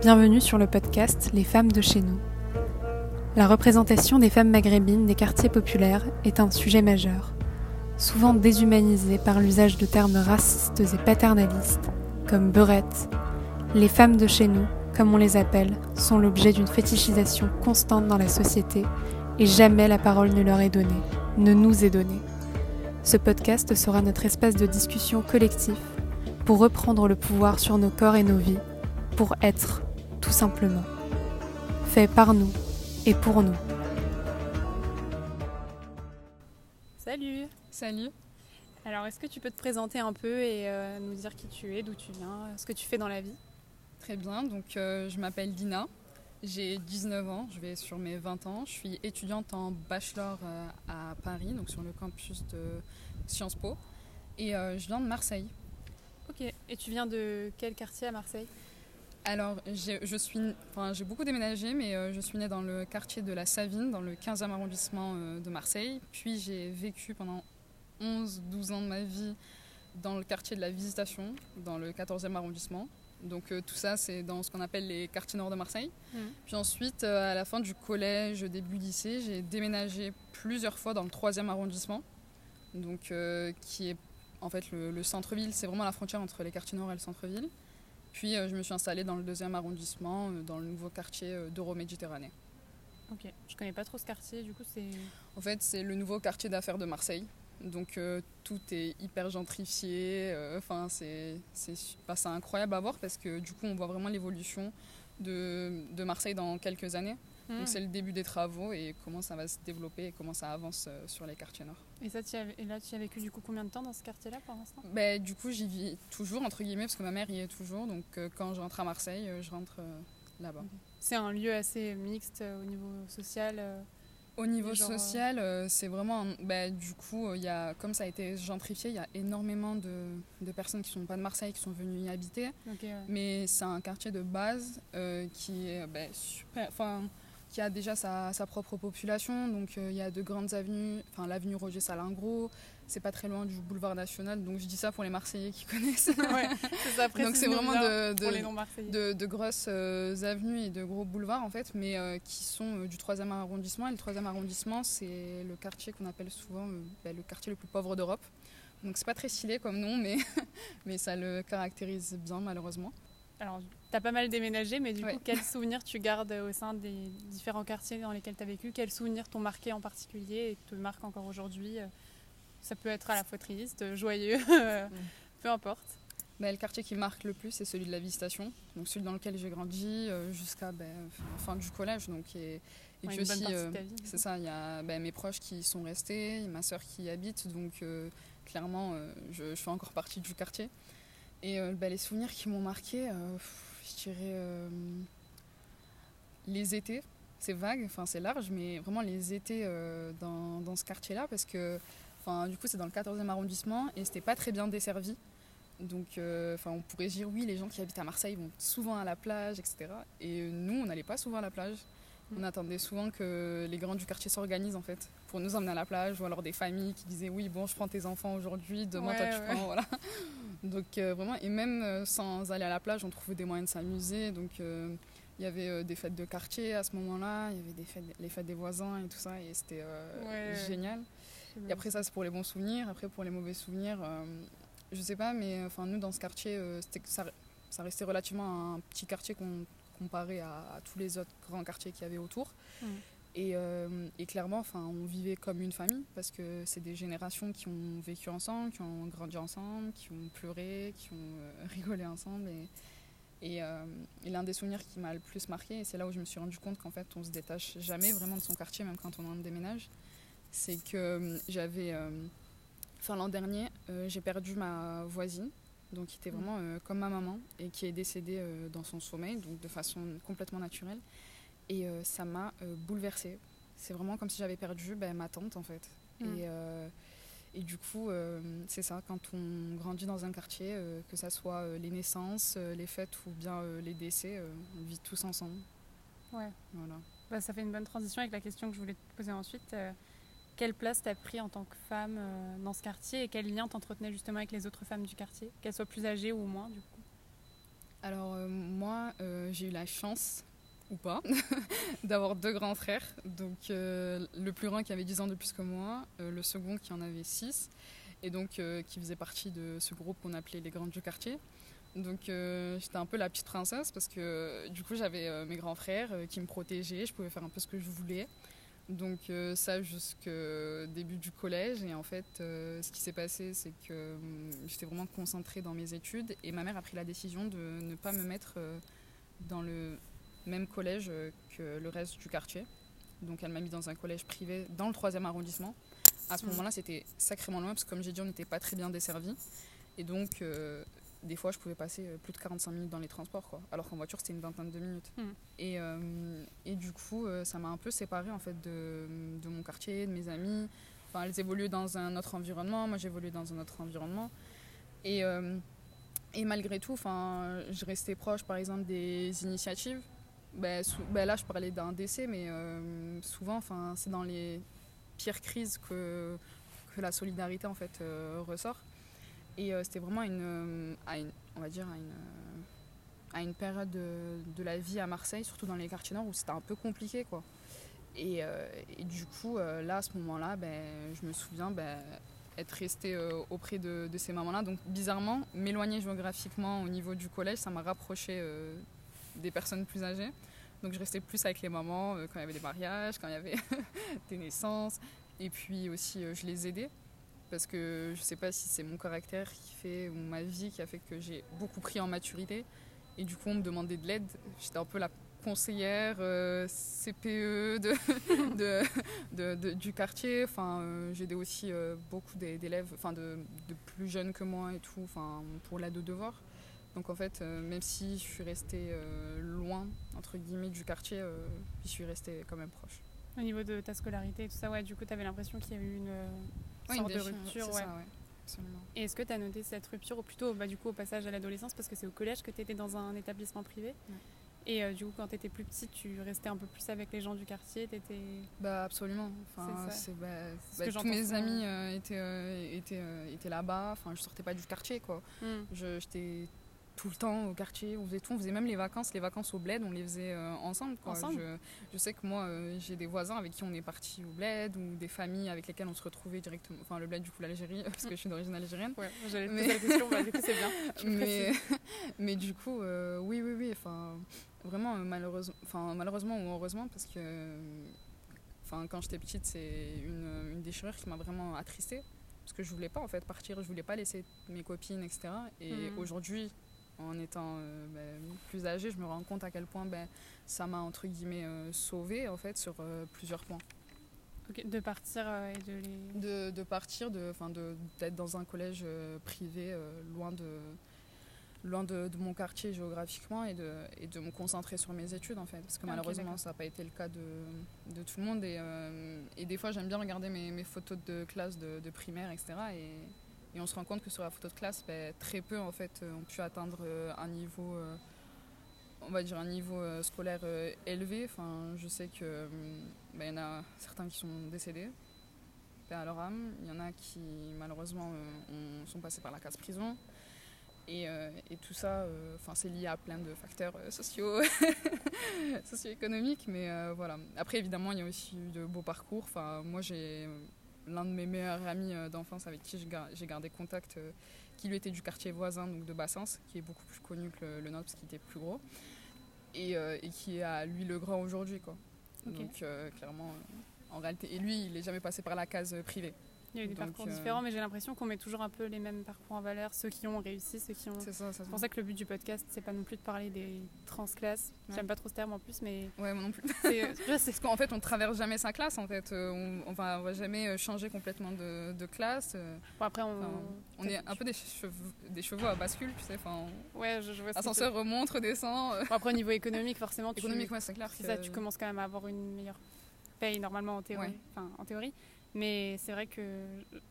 Bienvenue sur le podcast Les femmes de chez nous. La représentation des femmes maghrébines des quartiers populaires est un sujet majeur, souvent déshumanisé par l'usage de termes racistes et paternalistes, comme beurette. Les femmes de chez nous, comme on les appelle, sont l'objet d'une fétichisation constante dans la société et jamais la parole ne leur est donnée, ne nous est donnée. Ce podcast sera notre espace de discussion collectif pour reprendre le pouvoir sur nos corps et nos vies, pour être, tout simplement. Fait par nous et pour nous. Salut Salut Alors est-ce que tu peux te présenter un peu et euh, nous dire qui tu es, d'où tu viens, ce que tu fais dans la vie? Très bien, donc euh, je m'appelle Dina, j'ai 19 ans, je vais sur mes 20 ans. Je suis étudiante en bachelor euh, à Paris, donc sur le campus de Sciences Po. Et euh, je viens de Marseille. Ok, et tu viens de quel quartier à Marseille? Alors, je suis, enfin, j'ai beaucoup déménagé, mais euh, je suis née dans le quartier de la Savine, dans le 15e arrondissement de Marseille. Puis j'ai vécu pendant 11-12 ans de ma vie dans le quartier de la Visitation, dans le 14e arrondissement. Donc euh, tout ça, c'est dans ce qu'on appelle les quartiers nord de Marseille. Mmh. Puis ensuite, euh, à la fin du collège, début lycée, j'ai déménagé plusieurs fois dans le 3e arrondissement, donc euh, qui est en fait le, le centre-ville. C'est vraiment la frontière entre les quartiers nord et le centre-ville. Puis je me suis installée dans le 2e arrondissement, dans le nouveau quartier d'Euro-Méditerranée. Ok, je connais pas trop ce quartier, du coup c'est... En fait, c'est le nouveau quartier d'affaires de Marseille. Donc euh, tout est hyper gentrifié. Euh, enfin, c'est bah, incroyable à voir parce que du coup, on voit vraiment l'évolution de, de, Marseille dans quelques années. Donc mmh. c'est le début des travaux et comment ça va se développer et comment ça avance euh, sur les quartiers nord. Et, ça, et là, tu as vécu du coup combien de temps dans ce quartier-là pour l'instant bah, Du coup, j'y vis toujours, entre guillemets, parce que ma mère y est toujours. Donc quand je rentre à Marseille, je rentre là-bas. C'est un lieu assez mixte au niveau social au niveau social, euh, c'est vraiment. Bah, du coup, il y a, comme ça a été gentrifié, il y a énormément de, de, personnes qui ne sont pas de Marseille qui sont venues y habiter. Mais c'est un quartier de base euh, qui est bah, super. Enfin, qui a déjà sa, sa propre population. Donc, euh, il y a de grandes avenues. Enfin, l'avenue Roger Salingro, c'est pas très loin du boulevard national, donc je dis ça pour les Marseillais qui connaissent. Ouais, ça donc c'est vraiment de, de, de, grosses euh, avenues et de gros boulevards en fait, mais euh, qui sont euh, du 3e arrondissement. Et le 3e arrondissement, c'est le quartier qu'on appelle souvent bah, le quartier le plus pauvre d'Europe. Donc c'est pas très stylé comme nom, mais, mais ça le caractérise bien malheureusement. Alors, tu as pas mal déménagé, mais du coup, quels souvenirs tu gardes au sein des différents quartiers dans lesquels tu as vécu? Quels souvenirs t'ont marqué en particulier et te marquent encore aujourd'hui? Ça peut être à la fois triste, joyeux, mm. peu importe. Mais le quartier qui marque le plus, c'est celui de la Visitation, donc celui dans lequel j'ai grandi euh, jusqu'à la fin du collège. Donc, et, et puis aussi, euh, c'est ça, il y a ben, mes proches qui sont restés, ma soeur qui y habite, donc euh, clairement, je, je, fais encore partie du quartier. Et ben, les souvenirs qui m'ont marqué, je dirais les étés. C'est vague, enfin c'est large, mais vraiment les étés dans, dans, ce quartier-là, parce que Enfin, du coup, c'est dans le 14e arrondissement et c'était pas très bien desservi. Donc, euh, enfin, on pourrait dire oui, les gens qui habitent à Marseille vont souvent à la plage, etc. Et nous, on n'allait pas souvent à la plage. On mm. attendait souvent que les grands du quartier s'organisent en fait pour nous emmener à la plage ou alors des familles qui disaient oui bon je prends tes enfants aujourd'hui demain toi tu prends voilà donc euh, vraiment et même euh, sans aller à la plage on trouvait des moyens de s'amuser. Donc il y avait des fêtes de quartier à ce moment-là. Il y avait des fêtes, les fêtes des voisins et tout ça et c'était génial. Et après, ça, c'est pour les bons souvenirs. Après, pour les mauvais souvenirs, euh, je sais pas, mais enfin, nous, dans ce quartier, euh, ça, ça, restait relativement un petit quartier comparé à, tous les autres grands quartiers qu'il y avait autour. Et, euh, et, clairement, enfin, on vivait comme une famille parce que c'est des générations qui ont vécu ensemble, qui ont grandi ensemble, qui ont pleuré, qui ont rigolé ensemble. Et, et, l'un des souvenirs qui m'a le plus marqué, et c'est là où je me suis rendu compte qu'en fait, on se détache jamais vraiment de son quartier, même quand on en déménage, c'est que euh, j'avais. Euh, enfin, l'an dernier, euh, j'ai perdu ma voisine, donc qui était mm. vraiment comme ma maman, et qui est décédée dans son sommeil, donc de façon complètement naturelle. Et ça m'a bouleversée. C'est vraiment comme si j'avais perdu ben, ma tante, en fait. Mm. Et. Et du coup, c'est ça, quand on grandit dans un quartier, que ce soit les naissances, les fêtes ou bien les décès, on vit tous ensemble. Ouais. Voilà. Bah, ça fait une bonne transition avec la question que je voulais te poser ensuite. Quelle place t'as pris en tant que femme euh, dans ce quartier et quel lien t'entretenais justement avec les autres femmes du quartier, qu'elles soient plus âgées ou moins du coup? Alors euh, moi, euh, j'ai eu la chance, ou pas, d'avoir deux grands frères. Donc le plus grand qui avait 10 ans de plus que moi, le second qui en avait 6, et donc qui faisait partie de ce groupe qu'on appelait les grands du quartier. Donc j'étais un peu la petite princesse parce que du coup j'avais mes grands frères qui me protégeaient, je pouvais faire un peu ce que je voulais. Donc euh, ça jusqu'au début du collège et en fait euh, ce qui s'est passé c'est que hum, j'étais vraiment concentrée dans mes études et ma mère a pris la décision de ne pas me mettre euh, dans le même collège que le reste du quartier. Donc elle m'a mis dans un collège privé dans le troisième arrondissement. À ce mmh. moment-là c'était sacrément loin parce que comme j'ai dit on n'était pas très bien desservi et donc des fois, je pouvais passer euh, plus de 45 minutes dans les transports, quoi. Alors qu'en voiture, c'était une vingtaine de minutes. Hmm. Et, euh, et, du coup, euh, ça m'a un peu séparée, en fait, de, de, mon quartier, de mes amis. Enfin, elles évoluaient dans un autre environnement, moi, j'évoluais dans un autre environnement. Et, et malgré tout, je restais proche, par exemple, des initiatives. Ben, ben là, je parlais d'un décès, mais souvent, enfin, c'est dans les pires crises que, la solidarité, en fait, ressort. Et euh, c'était vraiment une, euh, à une, on va dire, à une, euh, période de, la vie à Marseille, surtout dans les quartiers nord, où c'était un peu compliqué. Quoi. Et, du coup, là, à ce moment-là, ben, je me souviens ben, être restée auprès de ces mamans-là. Donc, bizarrement, m'éloigner géographiquement au niveau du collège, ça m'a rapproché des personnes plus âgées. Donc, je restais plus avec les mamans quand il y avait des mariages, quand il y avait des naissances. Et puis aussi, je les aidais. Parce que je sais pas si c'est mon caractère qui fait ou ma vie qui a fait que j'ai beaucoup pris en maturité. Et du coup on me demandait de l'aide. J'étais un peu la conseillère euh, CPE de, du quartier. Enfin euh, j'aidais aussi euh, beaucoup d'élèves enfin de, plus jeunes que moi et tout enfin pour l'aide aux devoirs donc en fait même si je suis restée loin entre guillemets du quartier je suis restée quand même proche au niveau de ta scolarité et tout ça ouais du coup tu avais l'impression qu'il y avait eu une sorte de rupture. Ouais. Et est-ce que tu as noté cette rupture, ou plutôt bah, du coup, au passage à l'adolescence, parce que c'est au collège que tu étais dans un établissement privé Et euh, du coup, quand tu étais plus petite, tu restais un peu plus avec les gens du quartier étais... Bah absolument. Enfin, c'est bah, bah, tous mes amis euh, étaient, euh, étaient, étaient là-bas. Enfin, je sortais pas du quartier, quoi. Hmm. J'étais tout le temps au quartier, on faisait tout, on faisait même les vacances, les vacances au bled, on les faisait euh, ensemble. Je, je, sais que moi, euh, j'ai des voisins avec qui on est parti au bled, ou des familles avec lesquelles on se retrouvait directement, enfin le bled du coup l'Algérie, parce que je suis d'origine algérienne. Ouais, j'allais mais... poser la question, bah, du coup c'est bien. mais, mais du coup, euh, oui, oui, oui, enfin, vraiment malheureusement, enfin, malheureusement ou heureusement, parce que enfin, quand j'étais petite, c'est une, une déchirure qui m'a vraiment attristée parce que je voulais pas en fait partir, je voulais pas laisser mes copines, etc. Et hmm. aujourd'hui, en étant euh, ben, plus âgée, je me rends compte à quel point ben, ça m'a entre guillemets euh, sauvée en fait sur euh, plusieurs points. de partir et de les... De, de partir, d'être de, dans un collège privé loin de loin de, de, mon quartier géographiquement et de, et de me concentrer sur mes études en fait. Parce que ah, malheureusement ça n'a pas été le cas de, de tout le monde. Et, et des fois j'aime bien regarder mes, mes, photos de classe de, primaire etc et et on se rend compte que sur la photo de classe, ben, très peu en fait euh, ont pu atteindre euh, un niveau, euh, on va dire un niveau scolaire élevé. Enfin, je sais que ben, y en a certains qui sont décédés, à leur âme. Il y en a qui malheureusement sont passés par la case prison. Et, et, tout ça, c'est lié à plein de facteurs sociaux, socio-économiques, mais voilà. Après, évidemment, il y a aussi eu de beaux parcours. Enfin, moi, j'ai l'un de mes meilleurs amis euh, d'enfance avec qui j'ai gardé contact, euh, qui lui était du quartier voisin, donc de Bassens, qui est beaucoup plus connu que le, nôtre parce qu'il était plus gros, et, euh, et, qui est à lui le grand aujourd'hui. Quoi. Donc clairement, en réalité, et lui, il n'est jamais passé par la case privée. Il y a eu des parcours différents, mais j'ai l'impression qu'on met toujours un peu les mêmes parcours en valeur, ceux qui ont réussi, ceux qui ont. C'est ça, pour ça que le but du podcast, c'est pas non plus de parler des transclasses. J'aime pas trop ce terme en plus, mais. Ouais, moi non plus. C'est parce qu'en fait, on traverse jamais sa classe, en fait. Euh, on, on, va, va jamais euh, changer complètement de, de classe. Euh. Bon, après, on. on est un peu des chevaux, des chevaux à bascule, tu sais. Enfin, ouais, je, je vois Ascenseur remonte, redescend. Bon, après, au niveau économique, forcément. Économique, ouais, c'est clair. C'est ça, tu commences quand même à avoir une meilleure paye normalement en théorie. Enfin, en théorie. Mais c'est vrai que,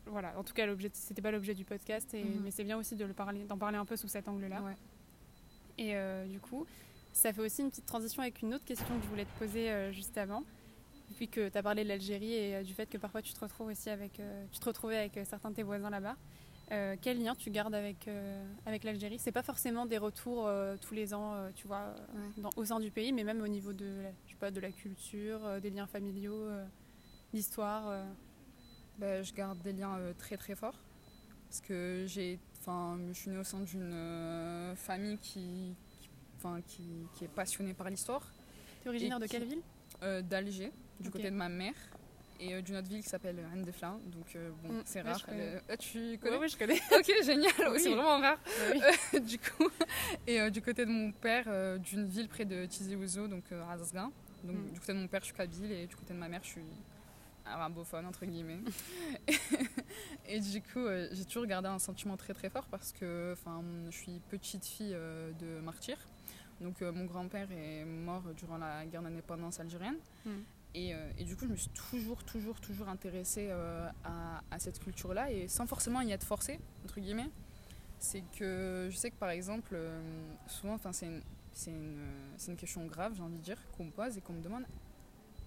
voilà, en tout cas, l'objet, c'était pas l'objet du podcast, et, mhm. mais c'est bien aussi de le parler, d'en parler un peu sous cet angle-là. Et euh, du coup, ça fait aussi une petite transition avec une autre question que je voulais te poser euh, juste avant, puis que tu as parlé de l'Algérie et euh, du fait que parfois tu te retrouves aussi avec, tu te retrouvais avec certains de tes voisins là-bas. Euh, quel lien tu gardes avec, euh, avec l'Algérie? C'est pas forcément des retours euh, tous les ans, euh, tu vois, Ouais. dans- au sein du pays, mais même au niveau de, la- je sais pas, de la culture, euh, des liens familiaux, euh, l'histoire. Ben, je garde des liens euh, très très forts parce que j'ai, enfin, je suis née au sein d'une euh, famille qui, qui- enfin, qui, qui est passionnée par l'histoire, T'es originaire de quelle ville? euh, d'Alger, du côté de ma mère, et d'une autre ville qui s'appelle Ndefla. Donc euh, bon, Mm, c'est ouais, rare. Euh, ah, tu connais oui, je connais. Ok, génial. Oui. C'est vraiment rare. Bah du coup, et du côté de mon père, d'une ville près de Tizi Ouzou, donc Razazgan. Donc Mm. du côté de mon père, je suis kabyle et du côté de ma mère, je suis arabophone entre guillemets. et du coup, euh, j'ai toujours gardé un sentiment très très fort parce que, enfin, je suis petite fille euh, de martyr. Donc euh, mon grand-père est mort durant la guerre d'indépendance algérienne. Mm. Et, et du coup, je me suis toujours, toujours, toujours intéressée à, à cette culture-là et sans forcément y être forcée, entre guillemets. C'est que je sais que par exemple, souvent, c'est une, une question grave, j'ai envie de dire, qu'on me pose et qu'on me demande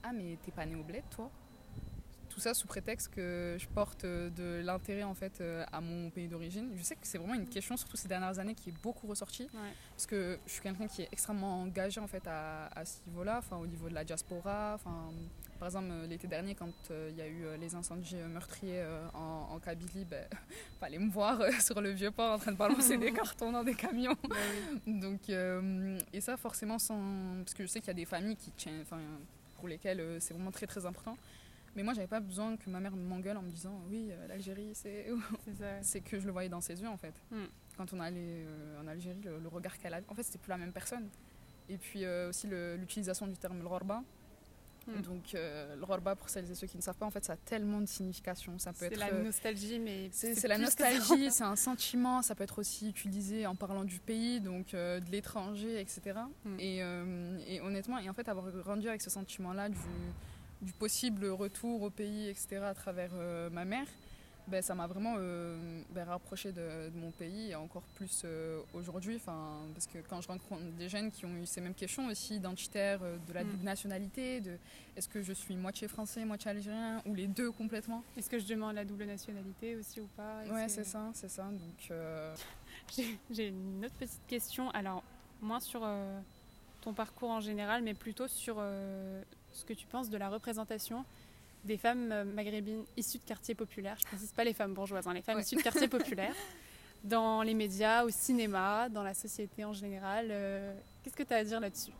Ah, mais t'es pas né au bled, toi? Tout ça sous prétexte que je porte euh, de l'intérêt en fait euh, à mon pays d'origine. Je sais que c'est vraiment une question, surtout ces dernières années, qui est beaucoup ressortie Ouais. parce que je suis quelqu'un qui est extrêmement engagé en fait à, à ce niveau-là, enfin au niveau de la diaspora. Enfin, par exemple, euh, l'été dernier, quand euh, il y a eu euh, les incendies meurtriers euh, en, en Kabylie, ben, fallait me voir sur le vieux port en train de balancer des cartons dans des camions. Bah. Donc, et ça forcément sans, parce que je sais qu'il y a des familles qui tiennent, pour lesquelles c'est vraiment très très important. Mais moi, j'avais pas besoin que ma mère m'engueule en me disant oui, euh, l'Algérie, c'est C'est que je le voyais dans ses yeux en fait. Mm. Quand on allait euh, en Algérie, le, le regard qu'elle avait, en fait, c'était plus la même personne. Et puis euh, aussi l'utilisation du terme l'orba. Mm. Donc l'orba, pour celles et ceux qui ne savent pas, en fait, ça a tellement de significations. Ça peut C'est la nostalgie, mais c'est la nostalgie, c'est un sentiment, ça peut être aussi utilisé en parlant du pays, donc de l'étranger, etc. Mm. Et, euh, et honnêtement, et en fait, avoir grandi avec ce sentiment-là du, du possible retour au pays, etc., à travers euh, ma mère, ben, ça m'a vraiment euh, ben, rapproché de, de mon pays et encore plus euh, aujourd'hui. Parce que quand je rencontre des jeunes qui ont eu ces mêmes questions aussi identitaires, euh, de la Mm. double nationalité, de est-ce que je suis moitié français, moitié algérien, ou les deux complètement. Est-ce que je demande la double nationalité aussi ou pas? Ouais, c'est ça, c'est ça. Donc, euh, J'ai une autre petite question. Alors, moins sur ton parcours en général, mais plutôt sur ce que tu penses de la représentation des femmes euh, maghrébines issues de quartiers populaires. Je précise pas les femmes bourgeoises, hein, les femmes Ouais. issues de quartiers populaires. Dans les médias, au cinéma, dans la société en général. Euh, Qu'est-ce que tu as à dire là-dessus?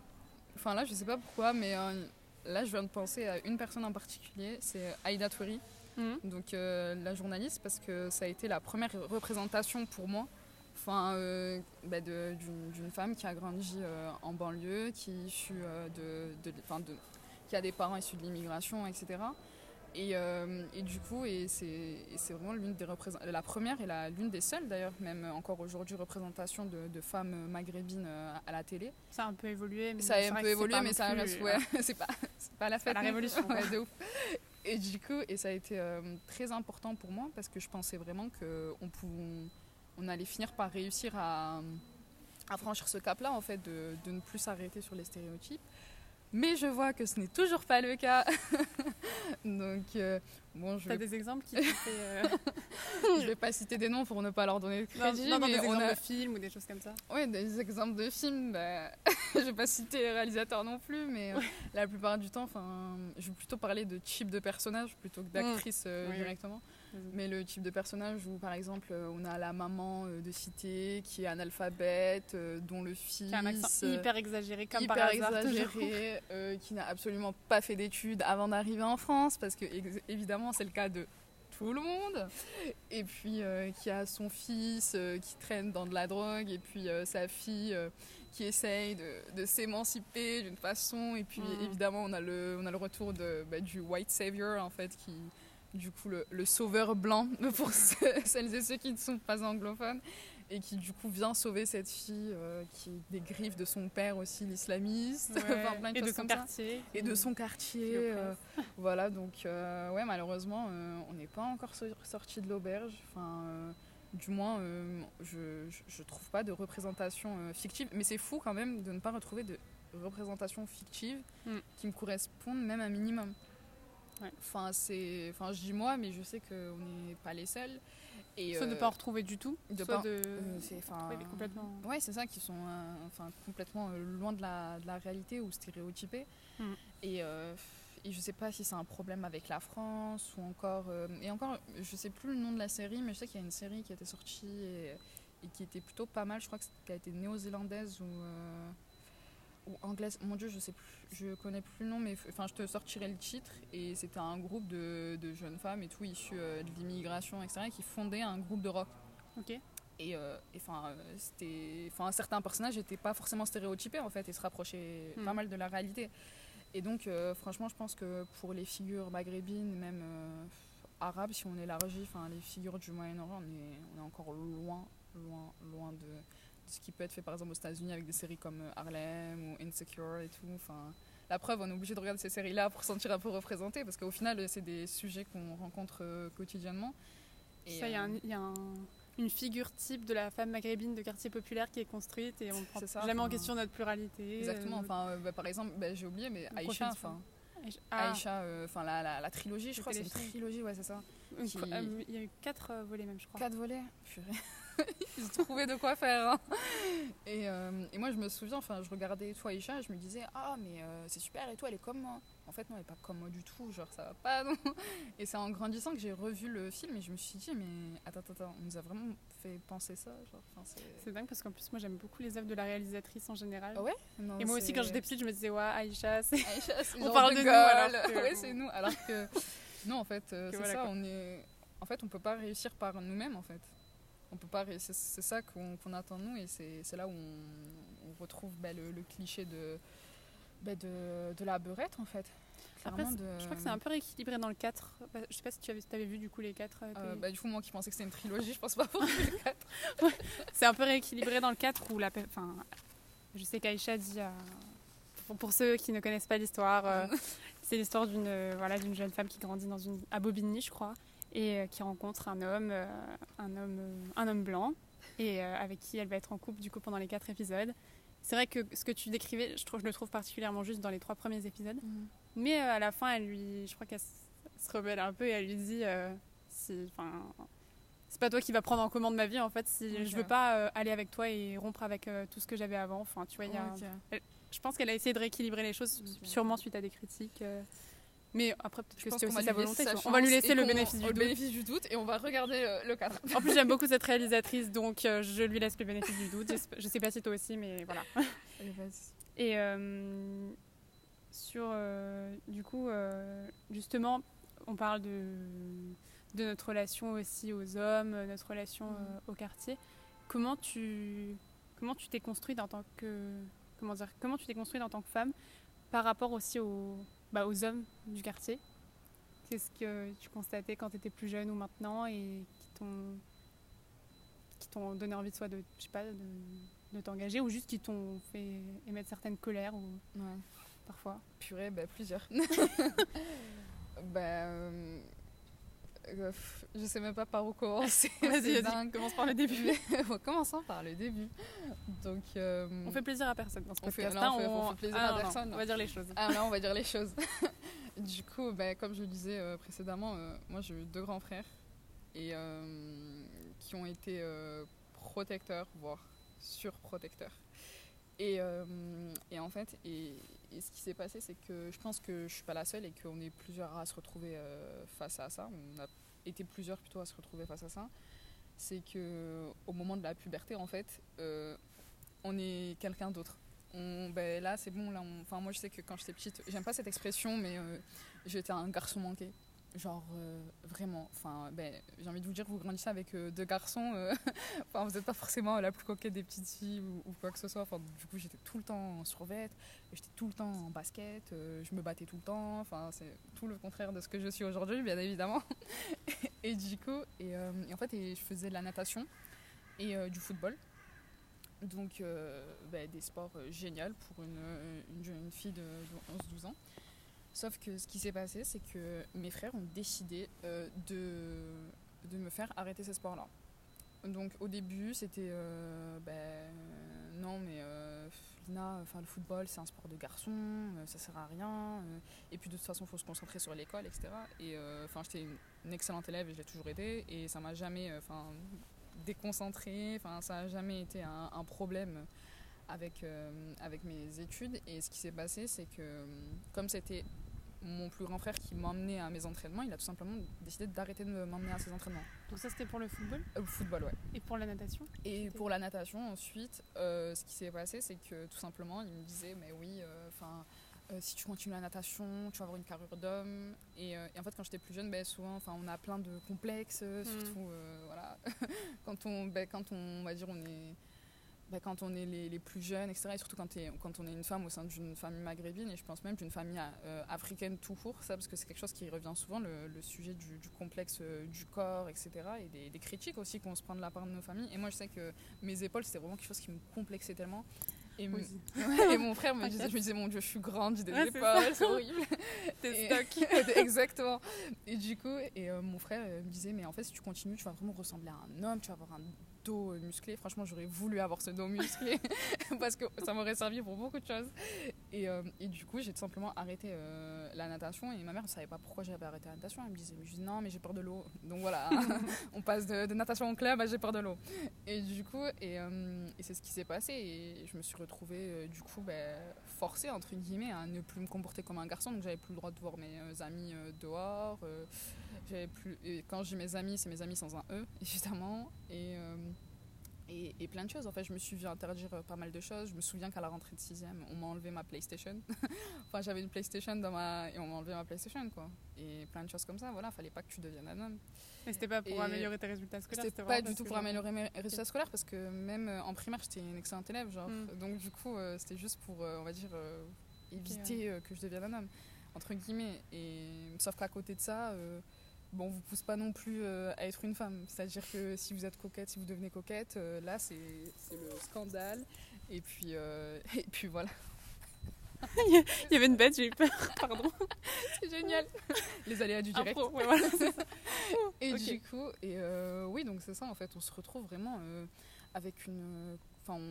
Enfin là, je sais pas pourquoi, mais euh, là, je viens de penser à une personne en particulier, c'est Aïda Touri, Mhm. donc euh, la journaliste, parce que ça a été la première représentation pour moi, enfin, bah, d'une femme qui a grandi en banlieue, qui est issue de, de- enfin, de- qui a des parents issus de l'immigration, etc. Et, euh, et du coup, et c'est vraiment l'une des la première et l'une des seules d'ailleurs, même encore aujourd'hui, représentation de, de femmes maghrébines euh, à la télé. Ça a un peu évolué. Mais Ça a un peu évolué, mais ça reste. euh, Ouais, c'est pas, pas la fête. la révolution. Ouais, de ouf. Et du coup, et ça a été euh, très important pour moi parce que je pensais vraiment qu'on on, on allait finir par réussir à, à franchir ce cap-là, en fait, de, de ne plus s'arrêter sur les stéréotypes. Mais je vois que ce n'est toujours pas le cas. Donc, euh, bon, je T'as vais, des exemples qui euh, je vais pas citer des noms pour ne pas leur donner non, crédit. non, non, mais des exemples a- de films ou des choses comme ça Oui, des exemples de films, bah, je vais pas citer les réalisateurs non plus, mais euh, la plupart du temps, enfin, je vais plutôt parler de type de personnage plutôt que d'actrice euh, Oui, oui. Directement. Mais le type de personnage où, par exemple, euh, on a la maman euh, de cité qui est analphabète, euh, dont le fils Qui a un accent hyper exagéré, comme hyper par hasard. exagéré, euh, qui n'a absolument pas fait d'études avant d'arriver en France, parce que évidemment c'est le cas de tout le monde, et puis euh, qui a son fils euh, qui traîne dans de la drogue, et puis euh, sa fille qui essaye de, de s'émanciper d'une façon, et puis Mhm. évidemment on a le, on a le retour de, bah, du white savior en fait, qui du coup le, le sauveur blanc pour ceux- celles et ceux qui ne sont pas anglophones et qui du coup vient sauver cette fille euh, qui est des griffes de son père aussi l'islamiste Ouais. enfin, plein de et de son comme ça. quartier. et de son qui quartier l'oppresse. euh, voilà donc euh, ouais malheureusement euh, on n'est pas encore so- sorti de l'auberge enfin du moins je, je, je trouve pas de représentation fictive mais c'est fou quand même de ne pas retrouver de représentation fictive Mm. qui me correspondent même un minimum Ouais. Enfin, c'est, enfin, je dis moi, mais je sais qu'on n'est pas les seuls. Et, soit de ne euh, pas en retrouver du tout, de soit pas- de euh, c'est- complètement. Ouais, c'est ça, qui sont euh, enfin, complètement loin de la, de la réalité ou stéréotypés. Mm. Et, euh, et je sais pas si c'est un problème avec la France ou encore. et encore, je sais plus le nom de la série, mais je sais qu'il y a une série qui était sortie et, et qui était plutôt pas mal. Je crois que c'était- qu'elle était néo-zélandaise ou, ou anglaise. Mon dieu, je sais plus, je connais plus le nom, mais enfin, je te sortirai le titre. Et c'était un groupe de, de jeunes femmes et tout, issues euh, de l'immigration, etc., qui fondaient un groupe de rock. Ok. Et euh, enfin, euh, c'était, enfin, certains personnages n'étaient pas forcément stéréotypés en fait, et se rapprochaient Mm. pas mal de la réalité. Et donc, euh, franchement, je pense que pour les figures maghrébines, même arabes, si on élargit, enfin, les figures du Moyen-Orient, on est, on est encore loin, loin, loin de ce qui peut être fait par exemple aux États-Unis avec des séries comme euh, Harlem ou Insecure et tout. Enfin, la preuve, on est obligé de regarder ces séries-là pour se sentir un peu représenté, parce qu'au final, c'est des sujets qu'on rencontre euh, quotidiennement. Et, ça, il y a, un- euh, il y a un- une figure type de la femme maghrébine de quartier populaire qui est construite et on prend ça, jamais en question notre pluralité. Exactement. euh, Enfin, euh, bah, par exemple, bah, j'ai oublié, mais Aïcha, enfin, Aïcha- Ah, Aïcha, euh, enfin la, la, la trilogie, je crois, c'est une trilogie, ouais, c'est ça. qui- euh, Il y a eu quatre euh, volets même, je crois. Quatre volets. Purée. Ils trouvé de quoi faire. hein. Et, euh, et moi, je me souviens, enfin, je regardais toi, et je me disais, ah, mais euh, c'est super, et toi, elle est comme moi. En fait, non, elle est pas comme moi du tout, genre, ça va pas, non. Et c'est en grandissant que j'ai revu le film, et je me suis dit, mais attends, attends, attends, on nous a vraiment fait penser ça, c'est. Dingue parce qu'en plus, moi j'aime beaucoup les œuvres de la réalisatrice en général. Ah ouais? Non, et moi aussi, quand j'étais petite, je me disais, ouais, Aïcha, c'est. Aïcha, On parle de nous, gueule. alors que- ouais, c'est nous. Alors que non, en fait, euh, c'est voilà, ça. quoi. On est, en fait, on peut pas réussir par nous-mêmes, en fait. On peut pas. C'est ça qu'on attend de nous, et c'est là où on, on retrouve bah, le, le cliché de, bah, de de la beurette, en fait. Après, de- je crois que c'est un peu rééquilibré dans le 4. Bah, Je sais pas si tu avais, avais vu du coup les 4. euh, bah, du coup, moi qui pensais que c'était une trilogie, je pense pas pour quatre. C'est un peu rééquilibré dans le 4 où la. Enfin, je sais qu'Aïcha dit. à- pour, pour ceux qui ne connaissent pas l'histoire, euh, c'est l'histoire d'une euh, voilà, d'une jeune femme qui grandit dans une, à Bobigny, je crois, et euh, qui rencontre un homme, euh, un, homme euh, un homme blanc, et avec qui elle va être en couple du coup pendant les 4 épisodes. C'est vrai que ce que tu décrivais, je, trouve, je le trouve particulièrement juste dans les trois premiers épisodes. Mais euh, à la fin, elle lui, je crois qu'elle se rebelle un peu et elle lui dit, euh, si, c'est pas toi qui vas prendre en commande ma vie en fait. Si je veux pas euh, aller avec toi et rompre avec euh, tout ce que j'avais avant. Enfin, tu vois, y a, je pense qu'elle a essayé de rééquilibrer les choses, sûrement suite à des critiques. Mais après, peut-être que c'était aussi sa volonté. sa. On va lui laisser le bénéfice du le doute. bénéfice du doute, et on va regarder euh, le 4. En plus, j'aime beaucoup cette réalisatrice, donc euh, je lui laisse le bénéfice du doute. Je sais pas si toi aussi, mais voilà. Et euh, sur, euh, du coup, justement, on parle de, de notre relation aussi aux hommes, notre relation euh, au quartier. Comment tu comment tu t'es construite en tant que comment dire comment tu t'es construite en tant que femme par rapport aussi aux bah, aux hommes du quartier Qu'est-ce que tu constatais quand tu étais plus jeune ou maintenant et qui t'ont qui t'ont donné envie de soit de je sais pas de, de t'engager ou juste qui t'ont fait émettre certaines colères ou Ouais. parfois Purée, bah, plusieurs. bah, euh, euh, je sais même pas par où commencer. Vas-y, commence par le début. Commençons par le début. Donc, euh, On fait plaisir à personne dans ce On fait- non, hein, on fait- on fait plaisir Ah, à non, non, personne, On non. va dire les choses. Ah là, on va dire les choses. du coup, bah, comme je le disais euh, précédemment, moi j'ai eu deux grands frères et qui ont été protecteurs, voire surprotecteurs. Et, et en fait, et, et ce qui s'est passé, c'est que je pense que je suis pas la seule et qu'on est plusieurs à se retrouver euh, face à ça. On a été plusieurs plutôt à se retrouver face à ça. C'est que au moment de la puberté, en fait, euh, on est quelqu'un d'autre. Ben là, c'est bon. Là, moi, je sais que quand j'étais petite, j'aime pas cette expression, mais euh, j'étais un garçon manqué. Genre, euh, vraiment. Enfin, ben, j'ai envie de vous dire, vous grandissez avec euh, deux garçons. euh, vous n'êtes pas forcément la plus coquette des petites filles ou, quoi que ce soit. Enfin, du coup, j'étais tout le temps en survêt, j'étais tout le temps en basket, je me battais tout le temps. Enfin, c'est tout le contraire de ce que je suis aujourd'hui, bien évidemment. et du coup, et, en fait, je faisais de la natation et du football. Donc, ben, des sports géniaux pour une, une, jeune- une fille de, de 11-12 ans. Sauf que ce qui s'est passé, c'est que mes frères ont décidé euh, de, de me faire arrêter ces sports-là. Donc au début, c'était euh, ben, non, mais euh, Sabina, enfin le football c'est un sport de garçon, euh, ça sert à rien. euh, et puis de toute façon, il faut se concentrer sur l'école, etc. Et euh, enfin, j'étais une, excellente élève et je l'ai toujours été. Et ça m'a jamais, euh, enfin, déconcentrée. Ça n'a jamais été un, un problème avec euh, avec mes études. Et ce qui s'est passé, c'est que euh, comme c'était mon plus grand frère qui m'emmenait à mes entraînements, il a tout simplement décidé d'arrêter de m'emmener à ses entraînements. Donc ça, c'était pour le football? Euh, football, ouais. et pour la natation? Et pour la natation, ensuite, euh, ce qui s'est passé, c'est que tout simplement, il me disait, mais oui, enfin, si tu continues la natation, tu vas avoir une carrure d'homme. Et, euh, et en fait, quand j'étais plus jeune, ben, souvent, enfin, on a plein de complexes, euh, surtout, euh, voilà, quand on, ben, quand on, on va dire, on est ben, quand on est les, les plus jeunes, etc. Et surtout quand, t'es- quand on est une femme au sein d'une famille maghrébine, et je pense même d'une famille euh, africaine tout court, ça, parce que c'est quelque chose qui revient souvent, le, le sujet du, du complexe euh, du corps, etc. Et des, des critiques aussi qu'on se prend de la part de nos familles. Et moi, je sais que mes épaules, c'était vraiment quelque chose qui me complexait tellement. Et. Ouais, mon frère me disait, je me disais, mon Dieu, je suis grande, j'ai des Ouais, épaules, c'est horrible. T'es stock. Exactement. Et du coup, et euh, mon frère me disait, mais en fait, si tu continues, tu vas vraiment ressembler à un homme, tu vas avoir un dos euh, musclé. Franchement, j'aurais voulu avoir ce dos musclé parce que ça m'aurait servi pour beaucoup de choses. Et, euh, et du coup, j'ai tout simplement arrêté euh, la natation et ma mère ne savait pas pourquoi j'avais arrêté la natation. Elle me disait, mais je dis non, mais j'ai peur de l'eau. Donc voilà, on passe de, de natation en club à j'ai peur de l'eau. Et du coup, et, euh, et c'est ce qui s'est passé. Et je me suis retrouvée, du coup, ben, forcée, entre guillemets, à ne plus me comporter comme un garçon. Donc j'avais plus le droit de voir mes euh, amis euh, dehors. euh, j'avais plus, et quand dis mes amis, c'est mes amis sans un E, évidemment. Et, et, et plein de choses. En fait, je me suis vu interdire euh, pas mal de choses. Je me souviens qu'à la rentrée de 6 on m'a enlevé ma PlayStation. enfin, j'avais une PlayStation dans ma... et on m'a enlevé ma PlayStation, quoi. Et plein de choses comme ça. Voilà, fallait pas que tu deviennes un homme. Mais c'était pas pour Et améliorer tes résultats scolaires C'était pas du tout pour améliorer mes résultats scolaires parce que même euh, en primaire, j'étais une excellente élève. Genre. Mm. Donc, du coup, euh, c'était juste pour, on va dire, éviter que je devienne un homme, entre guillemets. Et, sauf qu'à côté de ça, euh, bon, on vous pousse pas non plus euh, à être une femme. C'est-à-dire que si vous êtes coquette, si vous devenez coquette, euh, là, c'est le scandale. Et puis, euh, et puis voilà, Il y avait une bête, j'ai eu peur. Pardon. c'est génial. Les aléas du direct. Impro, ouais, voilà, c'est ça. Et du coup, et oui, donc c'est ça en fait, on se retrouve vraiment avec une. Enfin,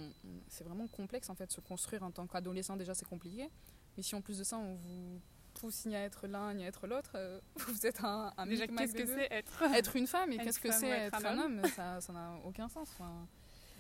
c'est vraiment complexe en fait, se construire en tant qu'adolescent déjà c'est compliqué. Mais si en plus de ça on vous pousse ni à être l'un ni à être l'autre, euh, vous êtes un, un Déjà, qu'est-ce que c'est être Être une femme et qu'est-ce que c'est être, un homme, ça n'a aucun sens. enfin.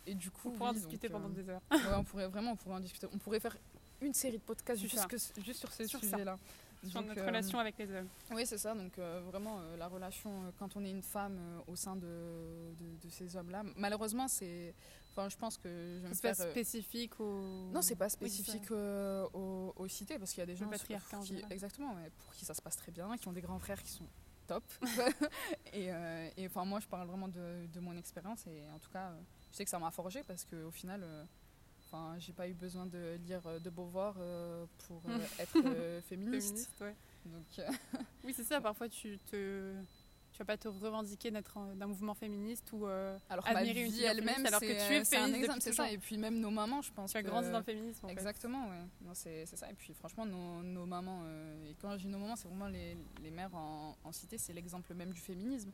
Et du coup, On pourra en discuter donc, pendant euh, des heures. ouais, on pourrait vraiment on pourrait en discuter. On pourrait faire une série de podcasts juste, ça. que- juste sur ces sujets-là. Sur Donc, notre euh, relation avec les hommes. oui, c'est ça. Donc, euh, vraiment, euh, la relation, quand on est une femme au sein de, de, de ces hommes-là, malheureusement, c'est. Enfin, je pense que je vais me C'est pas faire. euh, spécifique au. non, c'est pas Oui, spécifique euh, aux, aux cités, parce qu'il y a des gens en qui, exactement, ouais, pour qui ça se passe très bien, qui ont des grands frères qui sont top. et, euh, et, enfin, moi, je parle vraiment de, de mon expérience, et en tout cas, euh, je sais que ça m'a forgé, parce qu'au final, euh, enfin, j'ai pas eu besoin de lire de Beauvoir pour être féministe. Féministe, ouais. Donc, Oui, c'est ça. Parfois, tu te. Tu vas pas te revendiquer d'être un- d'un mouvement féministe ou euh, Alors admirer une vie elle-même, alors que tu es euh, un féministe c'est ça. Et puis même nos mamans, je pense. tu as grandi dans le féminisme. En. Exactement. Non, c'est, ça. Et puis franchement, nos, nos mamans, euh, et quand je dis nos mamans, c'est vraiment les, les mères en, en cité, c'est l'exemple même du féminisme.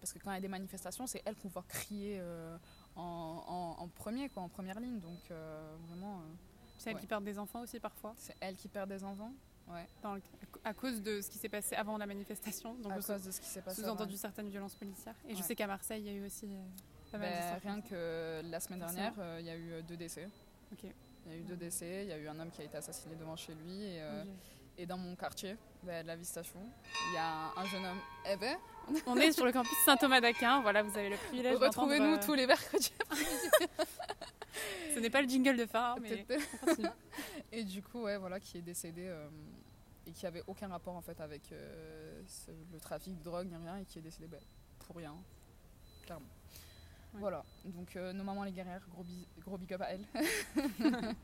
Parce que quand il y a des manifestations, c'est elles qu'on voit crier euh, en, en, en premier, quoi, en première ligne. Donc vraiment, C'est elles Ouais. qui perdent des enfants aussi parfois, c'est elles qui perdent des enfants. Ouais, dans le- à cause de ce qui s'est passé avant la manifestation. Donc, à on cause de ce qui s'est passé. sous-entendu certaines violences policières. Et je sais qu'à Marseille, il y a eu aussi euh, pas mal Ben, rien que la semaine dernière, euh, il y a eu deux décès. Ok. Il y a eu deux décès, il y a eu un homme qui a été assassiné devant chez lui. Et, euh. Et dans mon quartier, bah, de la Visitation, il y a un jeune homme. Eh ben, On est sur le campus Saint-Thomas d'Aquin. Voilà, vous avez le privilège retrouvez-nous euh, tous les mercredis. Ce n'est pas le jingle de phare, mais continue. Et du coup, ouais, voilà, qui est décédé euh, et qui avait aucun rapport en fait avec euh, ce- le trafic de drogue ni rien et qui est décédé bah, pour rien, clairement. Ouais. Voilà, donc euh, nos mamans les guerrières, gros, bis- gros big up à elles.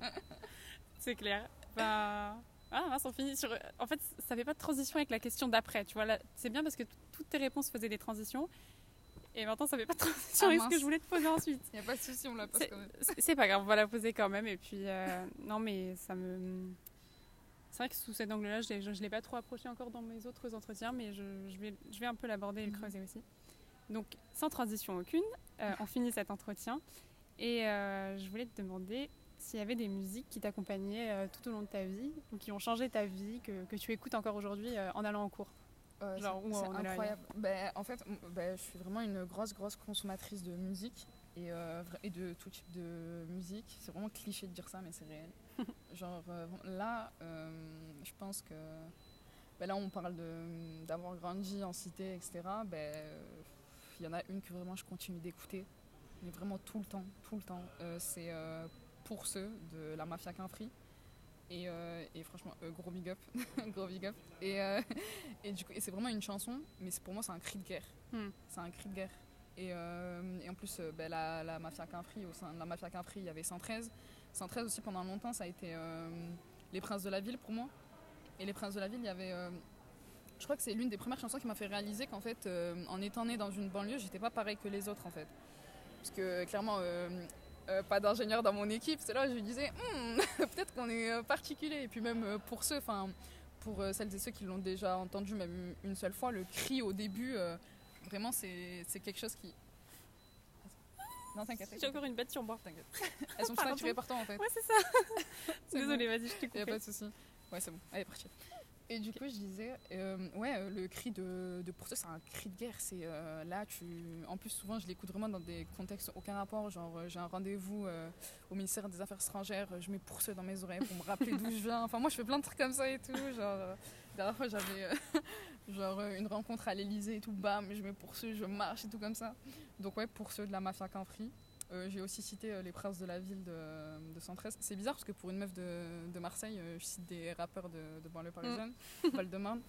C'est clair. Bah... Ah, mince, on finit sur. En fait, ça fait pas de transition avec la question d'après. Tu vois, c'est bien parce que toutes tes réponses faisaient des transitions. Et maintenant, ça fait pas de transition Ah, avec ce que je voulais te poser ensuite. Il n'y a pas de souci, on la pose quand même. C'est pas grave, on va la poser quand même. Et puis, euh, non, mais ça me. C'est vrai que sous cet angle-là, je ne l'ai pas trop approché encore dans mes autres entretiens, mais je, je vais, je vais un peu l'aborder et le Mhm. creuser aussi. Donc, sans transition aucune, euh, on finit cet entretien. Et euh, je voulais te demander s'il y avait des musiques qui t'accompagnaient euh, tout au long de ta vie ou qui ont changé ta vie, que, que tu écoutes encore aujourd'hui euh, en allant en cours? Genre, c'est incroyable. Ben, en fait, ben, je suis vraiment une grosse, grosse consommatrice de musique et, et de tout type de musique. C'est vraiment cliché de dire ça, mais c'est réel. Genre, là, je pense que ben là, on parle d'avoir grandi en cité, etc. Ben, il y en a une que vraiment je continue d'écouter, mais vraiment tout le temps, tout le temps. Euh, c'est euh, Pour ceux de la Mafia Quinfri. Et, euh, et franchement, gros big up. gros big up. Et, et, du coup, c'est vraiment une chanson, mais pour moi, c'est un cri de guerre. Hmm. C'est un cri de guerre. Et, et en plus, ben, la, la, Mafia Quinfri, au sein de la Mafia Quinfri, il y avait 113. 113 aussi, pendant longtemps, ça a été les Princes de la Ville pour moi. Et les Princes de la Ville, il y avait je crois que c'est l'une des premières chansons qui m'a fait réaliser qu'en fait, euh, en étant né dans une banlieue, j'étais pas pareil que les autres en fait. Parce que clairement, euh, euh, pas d'ingénieur dans mon équipe, c'est là où je me disais, hmm, peut-être qu'on est particulier. Et puis même pour ceux, enfin, pour celles et ceux qui l'ont déjà entendu même une seule fois, le cri au début, vraiment, c'est quelque chose qui. Non, t'inquiète. J'ai encore une bête sur moi. T'inquiète. Elles sont toutes par toi en fait. Ouais, c'est ça. Désolée, vas-y, je t'ai coupé. Y'a pas de soucis. Ouais, c'est bon. Allez, parti. Et du coup, je disais, euh, ouais, euh, le cri de, de pour c'est un cri de guerre. C'est euh, là, tu. En plus, souvent, je l'écoute vraiment dans des contextes aucun rapport. Genre, j'ai un rendez-vous au ministère des Affaires étrangères, je mets pour dans mes oreilles pour me rappeler d'où je viens. Enfin, moi, je fais plein de trucs comme ça et tout. Genre, dernière fois, j'avais genre une rencontre à l'Elysée et tout, bam, je mets pour je marche et tout comme ça. Donc, ouais, pour ceux de la mafia Quinfri. Euh, j'ai aussi cité euh, les princes de la ville de, de 113. C'est bizarre parce que pour une meuf de, de Marseille, euh, je cite des rappeurs de, de banlieue parisienne, mm. Val-de-Marne.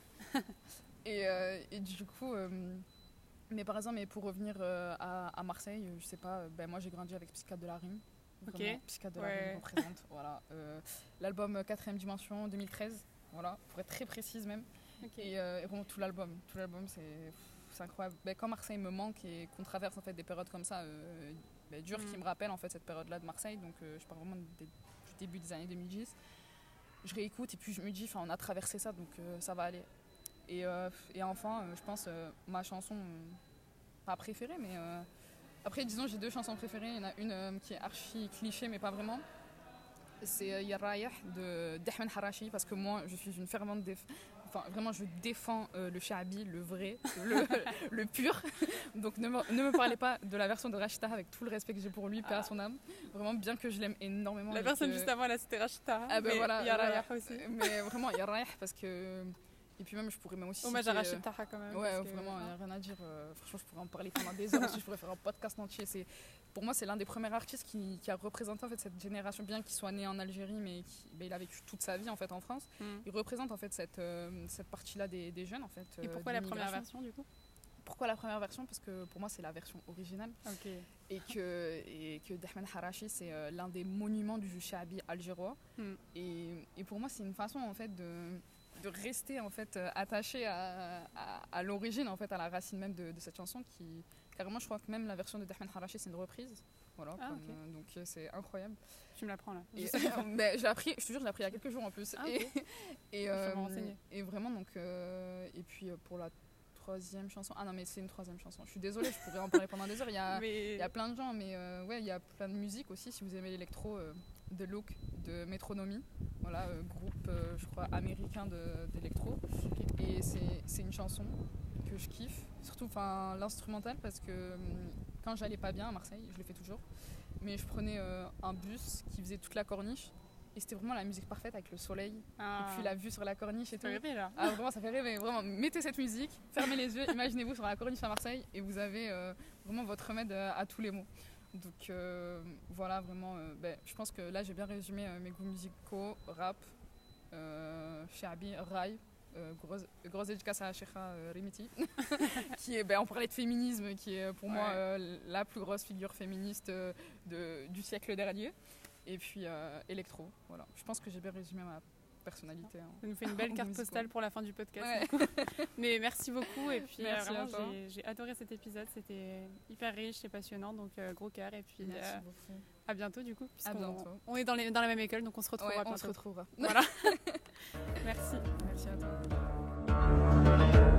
et, et, du coup, mais par exemple, mais pour revenir à, à, Marseille, je sais pas, ben moi j'ai grandi avec Psychiatre de la Rime. Okay. Psychiatre de la Rime représente. voilà. L'album 4ème Dimension 2013, voilà, pour être très précise même. Et, et, vraiment tout l'album. Tout l'album, c'est incroyable. Ben, quand Marseille me manque et qu'on traverse en fait des périodes comme ça, bah, dur qui mm. me rappelle en fait cette période-là de Marseille. Donc euh, je parle vraiment du début des années 2010. Je réécoute et puis je me dis, on a traversé ça, donc euh, ça va aller. Et, euh, et enfin, je pense ma chanson, pas préférée, mais après disons j'ai deux chansons préférées. Il y en a une qui est archi cliché, mais pas vraiment c'est Yarayah de Dahman Harashi parce que moi je suis une fervente vraiment, je défends euh, le Sha'abi, le vrai, le, pur. Donc ne me, ne me, parlez pas de la version de Rachita avec tout le respect que j'ai pour lui, père à son âme. Vraiment, bien que je l'aime énormément. La personne juste avant, là, c'était Rachita. Ah ben voilà. Aussi. Mais vraiment, Yarayah parce que. Et puis même, je pourrais même aussi. Hommage à Rachid Taha quand même. Ouais, vraiment, il n'y a rien à dire. Euh, franchement, je pourrais en parler pendant des heures. je pourrais faire un podcast entier. C'est pour moi, c'est l'un des premiers artistes qui, a représenté en fait cette génération, bien qu'il soit né en Algérie, mais qui, ben, il a vécu toute sa vie en fait en France. Hmm. Il représente en fait cette, euh, cette partie-là des, des, jeunes en fait. Et pourquoi la première version du coup? Pourquoi la première version? Parce que pour moi, c'est la version originale. Et que, et que Dahman Harashi, c'est euh, l'un des monuments du Shabi algérois. Hmm. Et, et, pour moi, c'est une façon en fait de, de rester en fait euh, attaché à, à, l'origine, en fait, à la racine même de, de, cette chanson qui, Carrément, je crois que même la version de Dahman Harashi, c'est une reprise. Voilà, ah, euh, donc euh, c'est incroyable. Tu me l'apprends là. Et, ben, je appris, je te jure, je l'ai appris il y a quelques jours en plus. Ah, et, et, euh, et, vraiment, donc, et puis pour la troisième chanson. Ah non, mais c'est une troisième chanson. Je suis désolée, je pourrais en parler pendant des heures. Il y a, il y a plein de gens, mais ouais, il y a plein de musique aussi. Si vous aimez l'électro, The Look de Metronomy, voilà, groupe, je crois, américain d'électro. Et c'est une chanson que je kiffe, surtout l'instrumental parce que hum, quand j'allais pas bien à Marseille, je le fais toujours, mais je prenais euh, un bus qui faisait toute la corniche et c'était vraiment la musique parfaite avec le soleil et puis la vue sur la corniche et tout. Ça fait rêver là. Ah vraiment ça fait rêver, vraiment mettez cette musique, fermez les yeux, imaginez-vous sur la corniche à Marseille et vous avez euh, vraiment votre remède euh, à, tous les mots. Donc voilà vraiment, ben, je pense que là j'ai bien résumé mes goûts musicaux, rap, euh, Shabi, Rai, euh, grosse, grosse dédicace à Sheikha euh, Rimiti, qui est, ben, on parlait de féminisme, qui est pour moi euh, la plus grosse figure féministe de, du siècle dernier. Et puis électro, voilà. Je pense que j'ai bien résumé ma personnalité. Hein. Ça nous fait une belle carte postale pour la fin du podcast. Mais merci beaucoup et puis j'ai adoré cet épisode, c'était hyper riche et passionnant, donc gros cœur et puis à bientôt du coup. À bientôt. On, est dans, les, dans, la même école, donc on se retrouvera. on se retrouvera. Voilà. Merci. Merci à toi.